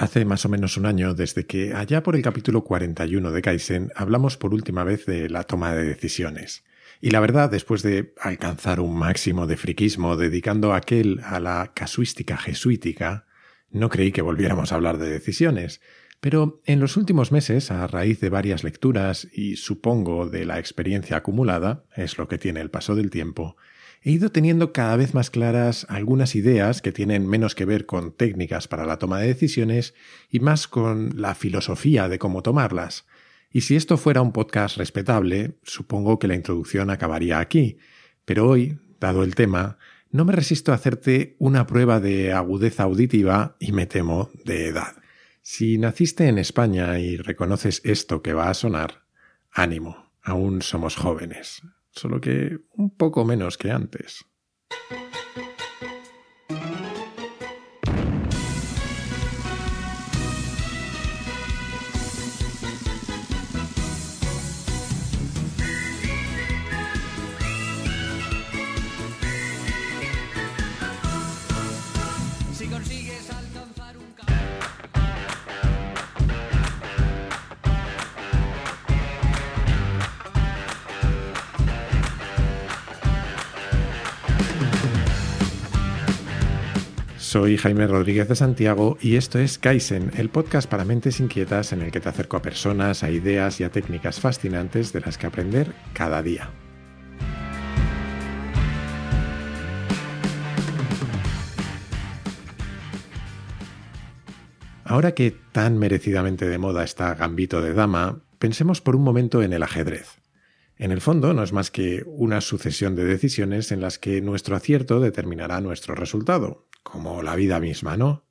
Hace más o menos un año desde que allá por el capítulo 41 de Kaizen hablamos por última vez de la toma de decisiones. Y la verdad, después de alcanzar un máximo de friquismo dedicando aquel a la casuística jesuítica, no creí que volviéramos a hablar de decisiones. Pero en los últimos meses, a raíz de varias lecturas y supongo de la experiencia acumulada, es lo que tiene el paso del tiempo, he ido teniendo cada vez más claras algunas ideas que tienen menos que ver con técnicas para la toma de decisiones y más con la filosofía de cómo tomarlas. Y si esto fuera un podcast respetable, supongo que la introducción acabaría aquí. Pero hoy, dado el tema, no me resisto a hacerte una prueba de agudeza auditiva y me temo de edad. Si naciste en España y reconoces esto que va a sonar, ánimo, aún somos jóvenes solo que un poco menos que antes. Soy Jaime Rodríguez de Santiago y esto es Kaizen, el podcast para mentes inquietas en el que te acerco a personas, a ideas y a técnicas fascinantes de las que aprender cada día. Ahora que tan merecidamente de moda está Gambito de Dama, pensemos por un momento en el ajedrez. En el fondo no es más que una sucesión de decisiones en las que nuestro acierto determinará nuestro resultado, como la vida misma, ¿no?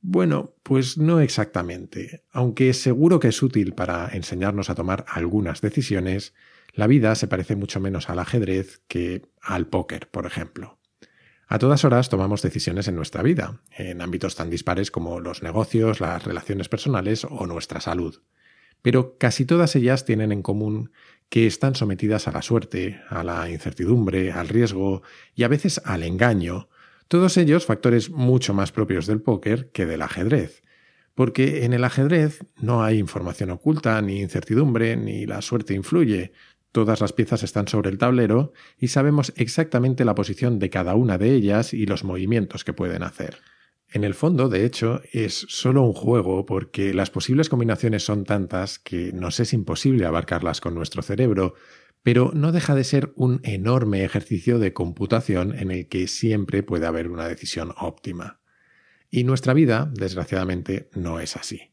Bueno, pues no exactamente. Aunque seguro que es útil para enseñarnos a tomar algunas decisiones, la vida se parece mucho menos al ajedrez que al póker, por ejemplo. A todas horas tomamos decisiones en nuestra vida, en ámbitos tan dispares como los negocios, las relaciones personales o nuestra salud. Pero casi todas ellas tienen en común que están sometidas a la suerte, a la incertidumbre, al riesgo y a veces al engaño, todos ellos factores mucho más propios del póker que del ajedrez. Porque en el ajedrez no hay información oculta, ni incertidumbre, ni la suerte influye. Todas las piezas están sobre el tablero y sabemos exactamente la posición de cada una de ellas y los movimientos que pueden hacer. En el fondo, de hecho, es solo un juego porque las posibles combinaciones son tantas que nos es imposible abarcarlas con nuestro cerebro, pero no deja de ser un enorme ejercicio de computación en el que siempre puede haber una decisión óptima. Y nuestra vida, desgraciadamente, no es así.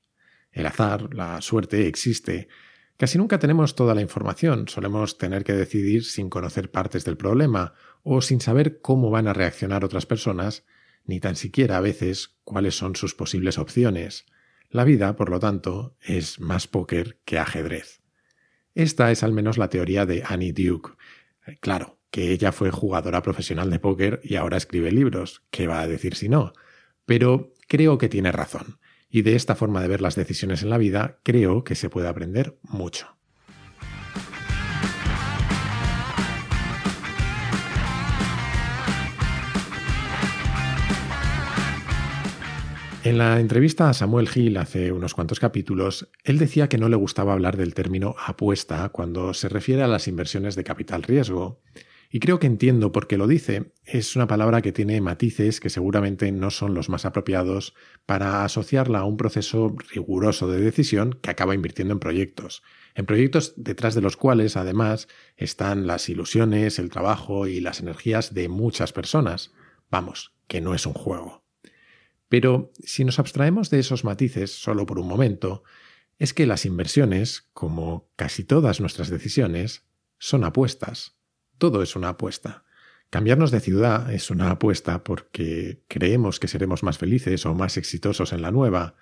El azar, la suerte existe. Casi nunca tenemos toda la información, solemos tener que decidir sin conocer partes del problema o sin saber cómo van a reaccionar otras personas, ni tan siquiera a veces cuáles son sus posibles opciones. La vida, por lo tanto, es más póker que ajedrez. Esta es al menos la teoría de Annie Duke. Eh, claro, que ella fue jugadora profesional de póker y ahora escribe libros. ¿Qué va a decir si no? Pero creo que tiene razón. Y de esta forma de ver las decisiones en la vida, creo que se puede aprender mucho. En la entrevista a Samuel Hill hace unos cuantos capítulos, él decía que no le gustaba hablar del término apuesta cuando se refiere a las inversiones de capital riesgo. Y creo que entiendo por qué lo dice. Es una palabra que tiene matices que seguramente no son los más apropiados para asociarla a un proceso riguroso de decisión que acaba invirtiendo en proyectos. En proyectos detrás de los cuales, además, están las ilusiones, el trabajo y las energías de muchas personas. Vamos, que no es un juego. Pero si nos abstraemos de esos matices solo por un momento, es que las inversiones, como casi todas nuestras decisiones, son apuestas. Todo es una apuesta. Cambiarnos de ciudad es una apuesta porque creemos que seremos más felices o más exitosos en la nueva.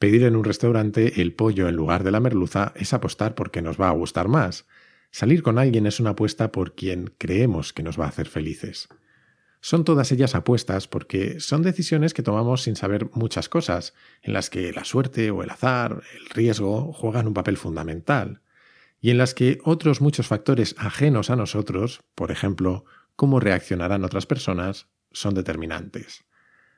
Pedir en un restaurante el pollo en lugar de la merluza es apostar porque nos va a gustar más. Salir con alguien es una apuesta por quien creemos que nos va a hacer felices. Son todas ellas apuestas porque son decisiones que tomamos sin saber muchas cosas, en las que la suerte o el azar, el riesgo juegan un papel fundamental, y en las que otros muchos factores ajenos a nosotros, por ejemplo, cómo reaccionarán otras personas, son determinantes.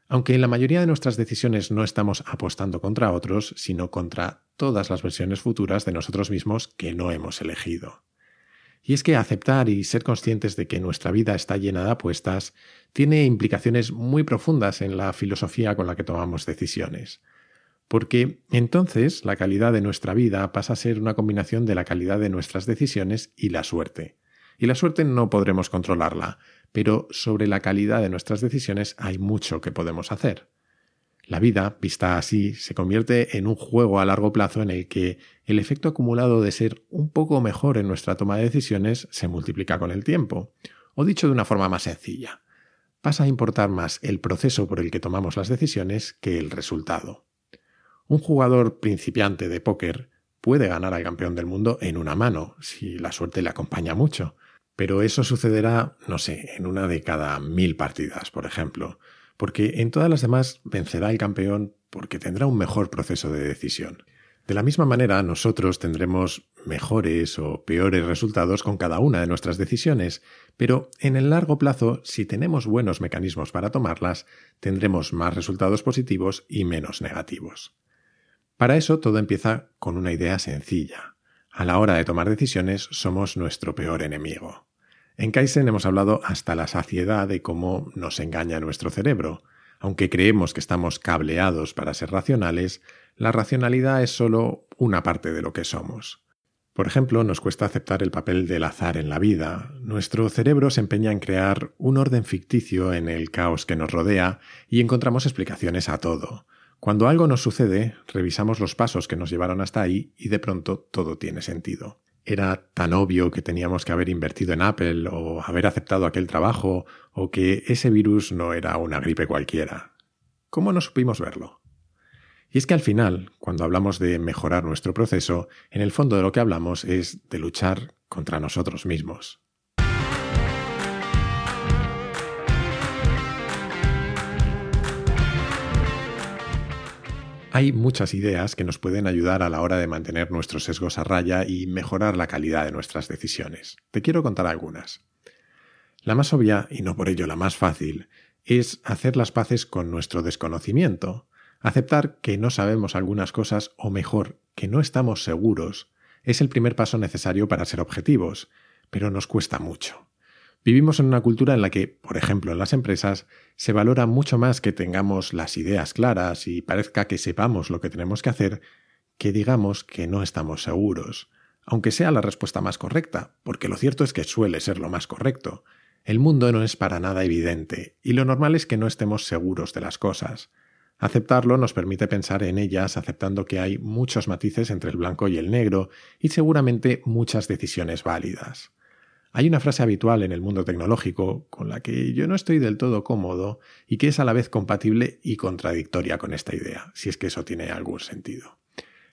Aunque en la mayoría de nuestras decisiones no estamos apostando contra otros, sino contra todas las versiones futuras de nosotros mismos que no hemos elegido. Y es que aceptar y ser conscientes de que nuestra vida está llena de apuestas tiene implicaciones muy profundas en la filosofía con la que tomamos decisiones. Porque entonces la calidad de nuestra vida pasa a ser una combinación de la calidad de nuestras decisiones y la suerte. Y la suerte no podremos controlarla, pero sobre la calidad de nuestras decisiones hay mucho que podemos hacer. La vida, vista así, se convierte en un juego a largo plazo en el que el efecto acumulado de ser un poco mejor en nuestra toma de decisiones se multiplica con el tiempo. O dicho de una forma más sencilla, pasa a importar más el proceso por el que tomamos las decisiones que el resultado. Un jugador principiante de póker puede ganar al campeón del mundo en una mano, si la suerte le acompaña mucho, pero eso sucederá, no sé, en una de cada mil partidas, por ejemplo, porque en todas las demás vencerá el campeón porque tendrá un mejor proceso de decisión. De la misma manera, nosotros tendremos mejores o peores resultados con cada una de nuestras decisiones, pero en el largo plazo, si tenemos buenos mecanismos para tomarlas, tendremos más resultados positivos y menos negativos. Para eso todo empieza con una idea sencilla. A la hora de tomar decisiones somos nuestro peor enemigo. En Kaizen hemos hablado hasta la saciedad de cómo nos engaña nuestro cerebro. Aunque creemos que estamos cableados para ser racionales, la racionalidad es solo una parte de lo que somos. Por ejemplo, nos cuesta aceptar el papel del azar en la vida. Nuestro cerebro se empeña en crear un orden ficticio en el caos que nos rodea y encontramos explicaciones a todo. Cuando algo nos sucede, revisamos los pasos que nos llevaron hasta ahí y de pronto todo tiene sentido era tan obvio que teníamos que haber invertido en Apple o haber aceptado aquel trabajo o que ese virus no era una gripe cualquiera. ¿Cómo no supimos verlo? Y es que al final, cuando hablamos de mejorar nuestro proceso, en el fondo de lo que hablamos es de luchar contra nosotros mismos. Hay muchas ideas que nos pueden ayudar a la hora de mantener nuestros sesgos a raya y mejorar la calidad de nuestras decisiones. Te quiero contar algunas. La más obvia, y no por ello la más fácil, es hacer las paces con nuestro desconocimiento, aceptar que no sabemos algunas cosas o mejor, que no estamos seguros, es el primer paso necesario para ser objetivos, pero nos cuesta mucho. Vivimos en una cultura en la que, por ejemplo, en las empresas, se valora mucho más que tengamos las ideas claras y parezca que sepamos lo que tenemos que hacer, que digamos que no estamos seguros, aunque sea la respuesta más correcta, porque lo cierto es que suele ser lo más correcto. El mundo no es para nada evidente, y lo normal es que no estemos seguros de las cosas. Aceptarlo nos permite pensar en ellas aceptando que hay muchos matices entre el blanco y el negro, y seguramente muchas decisiones válidas. Hay una frase habitual en el mundo tecnológico con la que yo no estoy del todo cómodo y que es a la vez compatible y contradictoria con esta idea, si es que eso tiene algún sentido.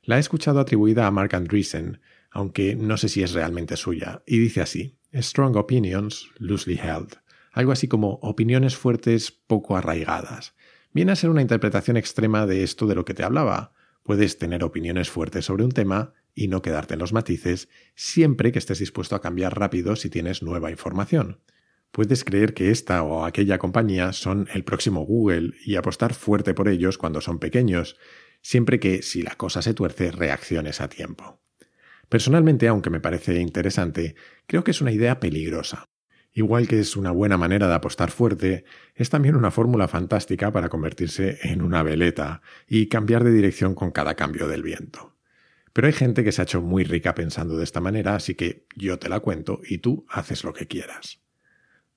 La he escuchado atribuida a Mark Andreessen, aunque no sé si es realmente suya, y dice así: Strong opinions, loosely held. Algo así como opiniones fuertes poco arraigadas. Viene a ser una interpretación extrema de esto de lo que te hablaba. Puedes tener opiniones fuertes sobre un tema, y no quedarte en los matices, siempre que estés dispuesto a cambiar rápido si tienes nueva información. Puedes creer que esta o aquella compañía son el próximo Google y apostar fuerte por ellos cuando son pequeños, siempre que, si la cosa se tuerce, reacciones a tiempo. Personalmente, aunque me parece interesante, creo que es una idea peligrosa. Igual que es una buena manera de apostar fuerte, es también una fórmula fantástica para convertirse en una veleta y cambiar de dirección con cada cambio del viento. Pero hay gente que se ha hecho muy rica pensando de esta manera, así que yo te la cuento y tú haces lo que quieras.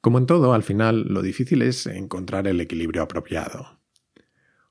Como en todo, al final lo difícil es encontrar el equilibrio apropiado.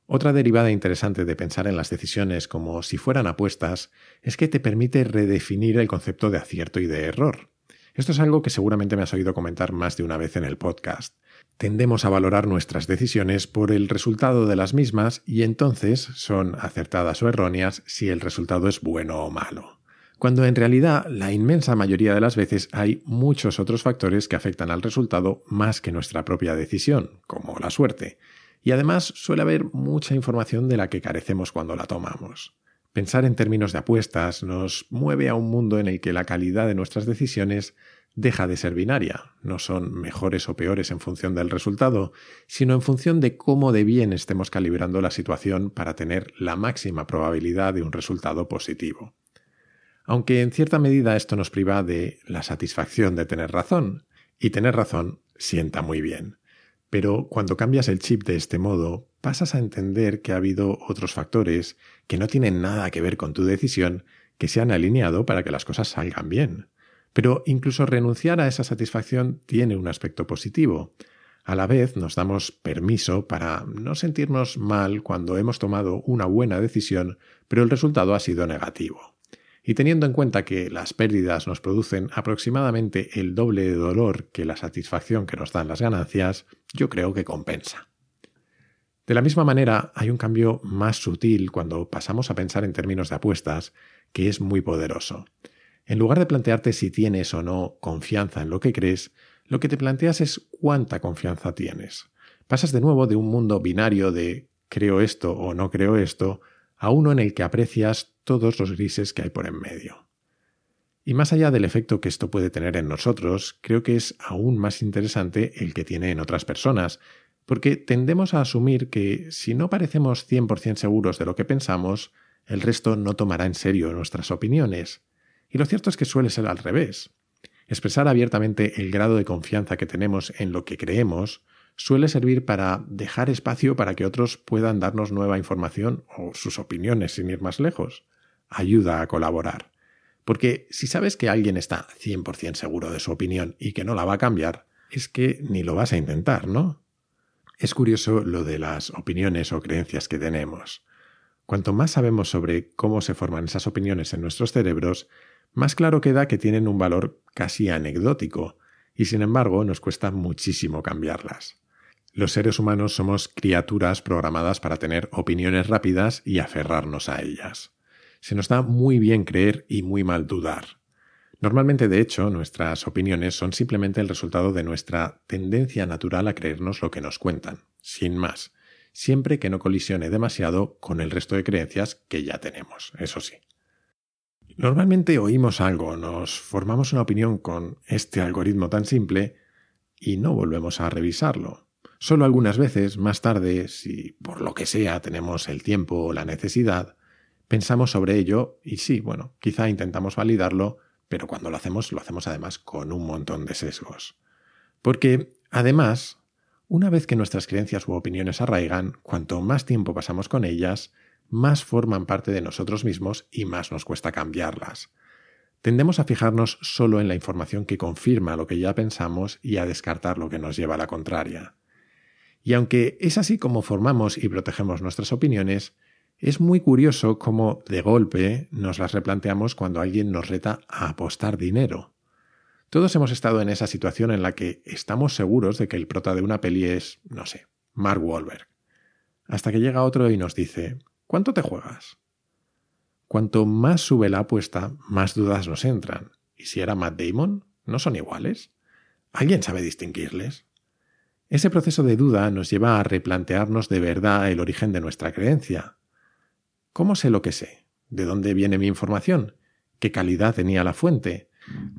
Otra derivada interesante de pensar en las decisiones como si fueran apuestas es que te permite redefinir el concepto de acierto y de error. Esto es algo que seguramente me has oído comentar más de una vez en el podcast. Tendemos a valorar nuestras decisiones por el resultado de las mismas y entonces son acertadas o erróneas si el resultado es bueno o malo. Cuando en realidad la inmensa mayoría de las veces hay muchos otros factores que afectan al resultado más que nuestra propia decisión, como la suerte. Y además suele haber mucha información de la que carecemos cuando la tomamos. Pensar en términos de apuestas nos mueve a un mundo en el que la calidad de nuestras decisiones deja de ser binaria, no son mejores o peores en función del resultado, sino en función de cómo de bien estemos calibrando la situación para tener la máxima probabilidad de un resultado positivo. Aunque en cierta medida esto nos priva de la satisfacción de tener razón, y tener razón sienta muy bien. Pero cuando cambias el chip de este modo, pasas a entender que ha habido otros factores que no tienen nada que ver con tu decisión que se han alineado para que las cosas salgan bien. Pero incluso renunciar a esa satisfacción tiene un aspecto positivo. A la vez nos damos permiso para no sentirnos mal cuando hemos tomado una buena decisión, pero el resultado ha sido negativo. Y teniendo en cuenta que las pérdidas nos producen aproximadamente el doble de dolor que la satisfacción que nos dan las ganancias, yo creo que compensa. De la misma manera, hay un cambio más sutil cuando pasamos a pensar en términos de apuestas, que es muy poderoso. En lugar de plantearte si tienes o no confianza en lo que crees, lo que te planteas es cuánta confianza tienes. Pasas de nuevo de un mundo binario de creo esto o no creo esto a uno en el que aprecias todos los grises que hay por en medio. Y más allá del efecto que esto puede tener en nosotros, creo que es aún más interesante el que tiene en otras personas, porque tendemos a asumir que si no parecemos 100% seguros de lo que pensamos, el resto no tomará en serio nuestras opiniones. Y lo cierto es que suele ser al revés. Expresar abiertamente el grado de confianza que tenemos en lo que creemos suele servir para dejar espacio para que otros puedan darnos nueva información o sus opiniones sin ir más lejos. Ayuda a colaborar. Porque si sabes que alguien está 100% seguro de su opinión y que no la va a cambiar, es que ni lo vas a intentar, ¿no? Es curioso lo de las opiniones o creencias que tenemos. Cuanto más sabemos sobre cómo se forman esas opiniones en nuestros cerebros, más claro queda que tienen un valor casi anecdótico, y sin embargo nos cuesta muchísimo cambiarlas. Los seres humanos somos criaturas programadas para tener opiniones rápidas y aferrarnos a ellas. Se nos da muy bien creer y muy mal dudar. Normalmente, de hecho, nuestras opiniones son simplemente el resultado de nuestra tendencia natural a creernos lo que nos cuentan, sin más, siempre que no colisione demasiado con el resto de creencias que ya tenemos, eso sí. Normalmente oímos algo, nos formamos una opinión con este algoritmo tan simple y no volvemos a revisarlo. Solo algunas veces, más tarde, si por lo que sea tenemos el tiempo o la necesidad, pensamos sobre ello y sí, bueno, quizá intentamos validarlo, pero cuando lo hacemos lo hacemos además con un montón de sesgos. Porque, además, una vez que nuestras creencias u opiniones arraigan, cuanto más tiempo pasamos con ellas, más forman parte de nosotros mismos y más nos cuesta cambiarlas. Tendemos a fijarnos solo en la información que confirma lo que ya pensamos y a descartar lo que nos lleva a la contraria. Y aunque es así como formamos y protegemos nuestras opiniones, es muy curioso cómo de golpe nos las replanteamos cuando alguien nos reta a apostar dinero. Todos hemos estado en esa situación en la que estamos seguros de que el prota de una peli es, no sé, Mark Wahlberg. Hasta que llega otro y nos dice, ¿Cuánto te juegas? Cuanto más sube la apuesta, más dudas nos entran. ¿Y si era Matt Damon? ¿No son iguales? ¿Alguien sabe distinguirles? Ese proceso de duda nos lleva a replantearnos de verdad el origen de nuestra creencia. ¿Cómo sé lo que sé? ¿De dónde viene mi información? ¿Qué calidad tenía la fuente?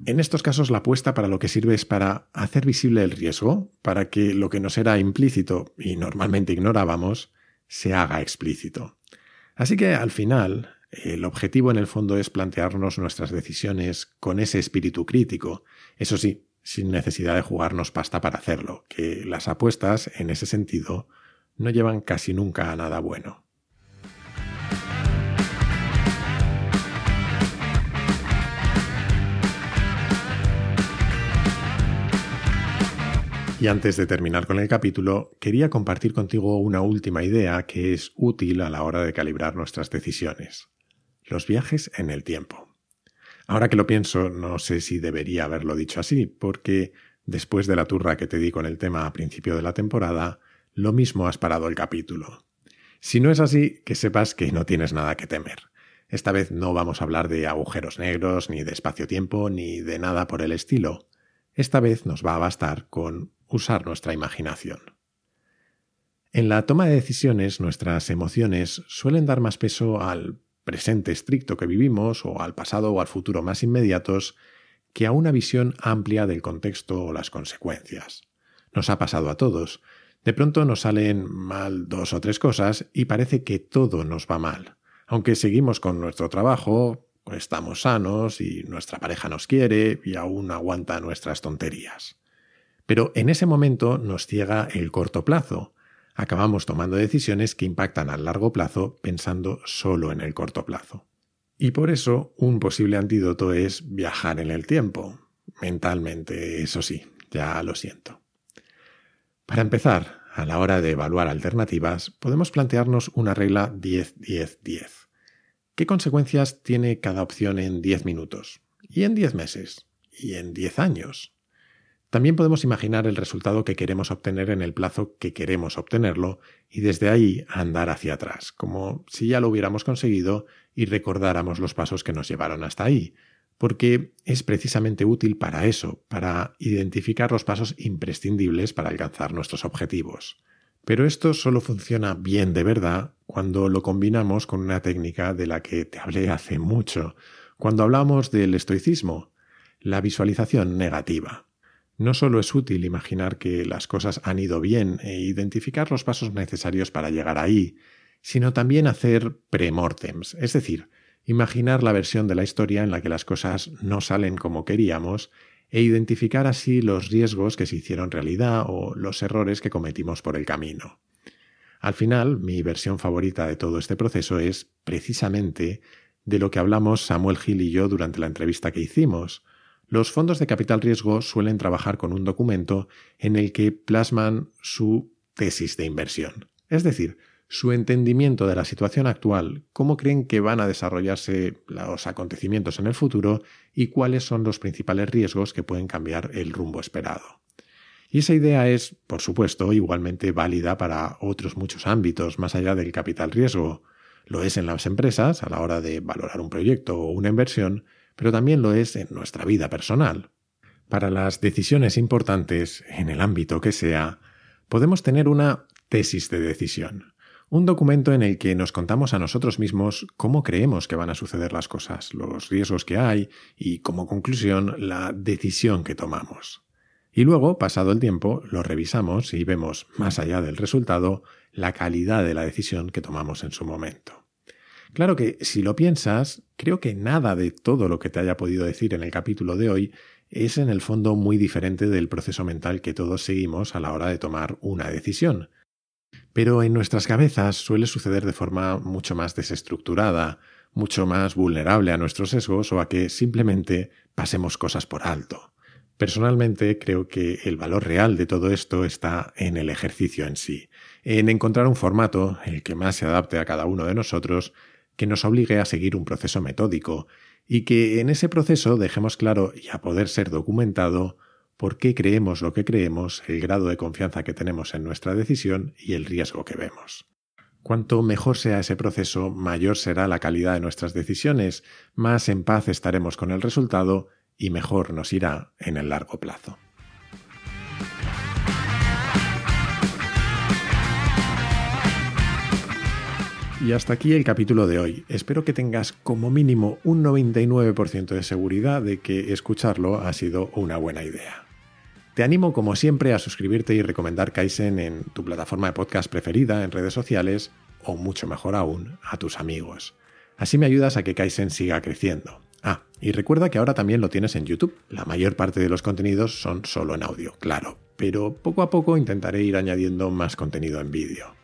En estos casos la apuesta para lo que sirve es para hacer visible el riesgo, para que lo que nos era implícito y normalmente ignorábamos, se haga explícito. Así que al final, el objetivo en el fondo es plantearnos nuestras decisiones con ese espíritu crítico, eso sí, sin necesidad de jugarnos pasta para hacerlo, que las apuestas, en ese sentido, no llevan casi nunca a nada bueno. Y antes de terminar con el capítulo, quería compartir contigo una última idea que es útil a la hora de calibrar nuestras decisiones. Los viajes en el tiempo. Ahora que lo pienso, no sé si debería haberlo dicho así, porque después de la turra que te di con el tema a principio de la temporada, lo mismo has parado el capítulo. Si no es así, que sepas que no tienes nada que temer. Esta vez no vamos a hablar de agujeros negros, ni de espacio-tiempo, ni de nada por el estilo. Esta vez nos va a bastar con usar nuestra imaginación. En la toma de decisiones nuestras emociones suelen dar más peso al presente estricto que vivimos o al pasado o al futuro más inmediatos que a una visión amplia del contexto o las consecuencias. Nos ha pasado a todos. De pronto nos salen mal dos o tres cosas y parece que todo nos va mal. Aunque seguimos con nuestro trabajo, estamos sanos y nuestra pareja nos quiere y aún aguanta nuestras tonterías. Pero en ese momento nos ciega el corto plazo. Acabamos tomando decisiones que impactan a largo plazo pensando solo en el corto plazo. Y por eso un posible antídoto es viajar en el tiempo. Mentalmente, eso sí, ya lo siento. Para empezar, a la hora de evaluar alternativas, podemos plantearnos una regla 10-10-10. ¿Qué consecuencias tiene cada opción en 10 minutos? ¿Y en 10 meses? ¿Y en 10 años? También podemos imaginar el resultado que queremos obtener en el plazo que queremos obtenerlo y desde ahí andar hacia atrás, como si ya lo hubiéramos conseguido y recordáramos los pasos que nos llevaron hasta ahí, porque es precisamente útil para eso, para identificar los pasos imprescindibles para alcanzar nuestros objetivos. Pero esto solo funciona bien de verdad cuando lo combinamos con una técnica de la que te hablé hace mucho, cuando hablamos del estoicismo, la visualización negativa. No solo es útil imaginar que las cosas han ido bien e identificar los pasos necesarios para llegar ahí, sino también hacer premortems, es decir, imaginar la versión de la historia en la que las cosas no salen como queríamos e identificar así los riesgos que se hicieron realidad o los errores que cometimos por el camino. Al final, mi versión favorita de todo este proceso es precisamente de lo que hablamos Samuel Gil y yo durante la entrevista que hicimos, los fondos de capital riesgo suelen trabajar con un documento en el que plasman su tesis de inversión, es decir, su entendimiento de la situación actual, cómo creen que van a desarrollarse los acontecimientos en el futuro y cuáles son los principales riesgos que pueden cambiar el rumbo esperado. Y esa idea es, por supuesto, igualmente válida para otros muchos ámbitos más allá del capital riesgo. Lo es en las empresas a la hora de valorar un proyecto o una inversión, pero también lo es en nuestra vida personal. Para las decisiones importantes, en el ámbito que sea, podemos tener una tesis de decisión, un documento en el que nos contamos a nosotros mismos cómo creemos que van a suceder las cosas, los riesgos que hay y, como conclusión, la decisión que tomamos. Y luego, pasado el tiempo, lo revisamos y vemos, más allá del resultado, la calidad de la decisión que tomamos en su momento. Claro que si lo piensas, creo que nada de todo lo que te haya podido decir en el capítulo de hoy es en el fondo muy diferente del proceso mental que todos seguimos a la hora de tomar una decisión. Pero en nuestras cabezas suele suceder de forma mucho más desestructurada, mucho más vulnerable a nuestros sesgos o a que simplemente pasemos cosas por alto. Personalmente creo que el valor real de todo esto está en el ejercicio en sí, en encontrar un formato, el que más se adapte a cada uno de nosotros, que nos obligue a seguir un proceso metódico y que en ese proceso dejemos claro y a poder ser documentado por qué creemos lo que creemos, el grado de confianza que tenemos en nuestra decisión y el riesgo que vemos. Cuanto mejor sea ese proceso, mayor será la calidad de nuestras decisiones, más en paz estaremos con el resultado y mejor nos irá en el largo plazo. Y hasta aquí el capítulo de hoy. Espero que tengas como mínimo un 99% de seguridad de que escucharlo ha sido una buena idea. Te animo como siempre a suscribirte y recomendar Kaizen en tu plataforma de podcast preferida en redes sociales o mucho mejor aún a tus amigos. Así me ayudas a que Kaizen siga creciendo. Ah, y recuerda que ahora también lo tienes en YouTube. La mayor parte de los contenidos son solo en audio, claro, pero poco a poco intentaré ir añadiendo más contenido en vídeo.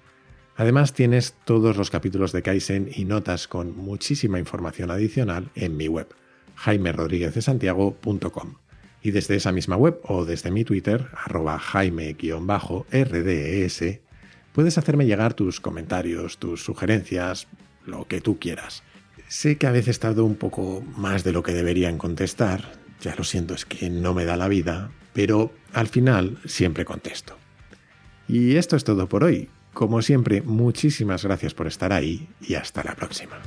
Además tienes todos los capítulos de Kaizen y notas con muchísima información adicional en mi web, jaimerodríguezdesantiago.com. Y desde esa misma web o desde mi Twitter, arroba jaime-rdes, puedes hacerme llegar tus comentarios, tus sugerencias, lo que tú quieras. Sé que a veces tardo un poco más de lo que debería contestar, ya lo siento, es que no me da la vida, pero al final siempre contesto. Y esto es todo por hoy. Como siempre, muchísimas gracias por estar ahí y hasta la próxima.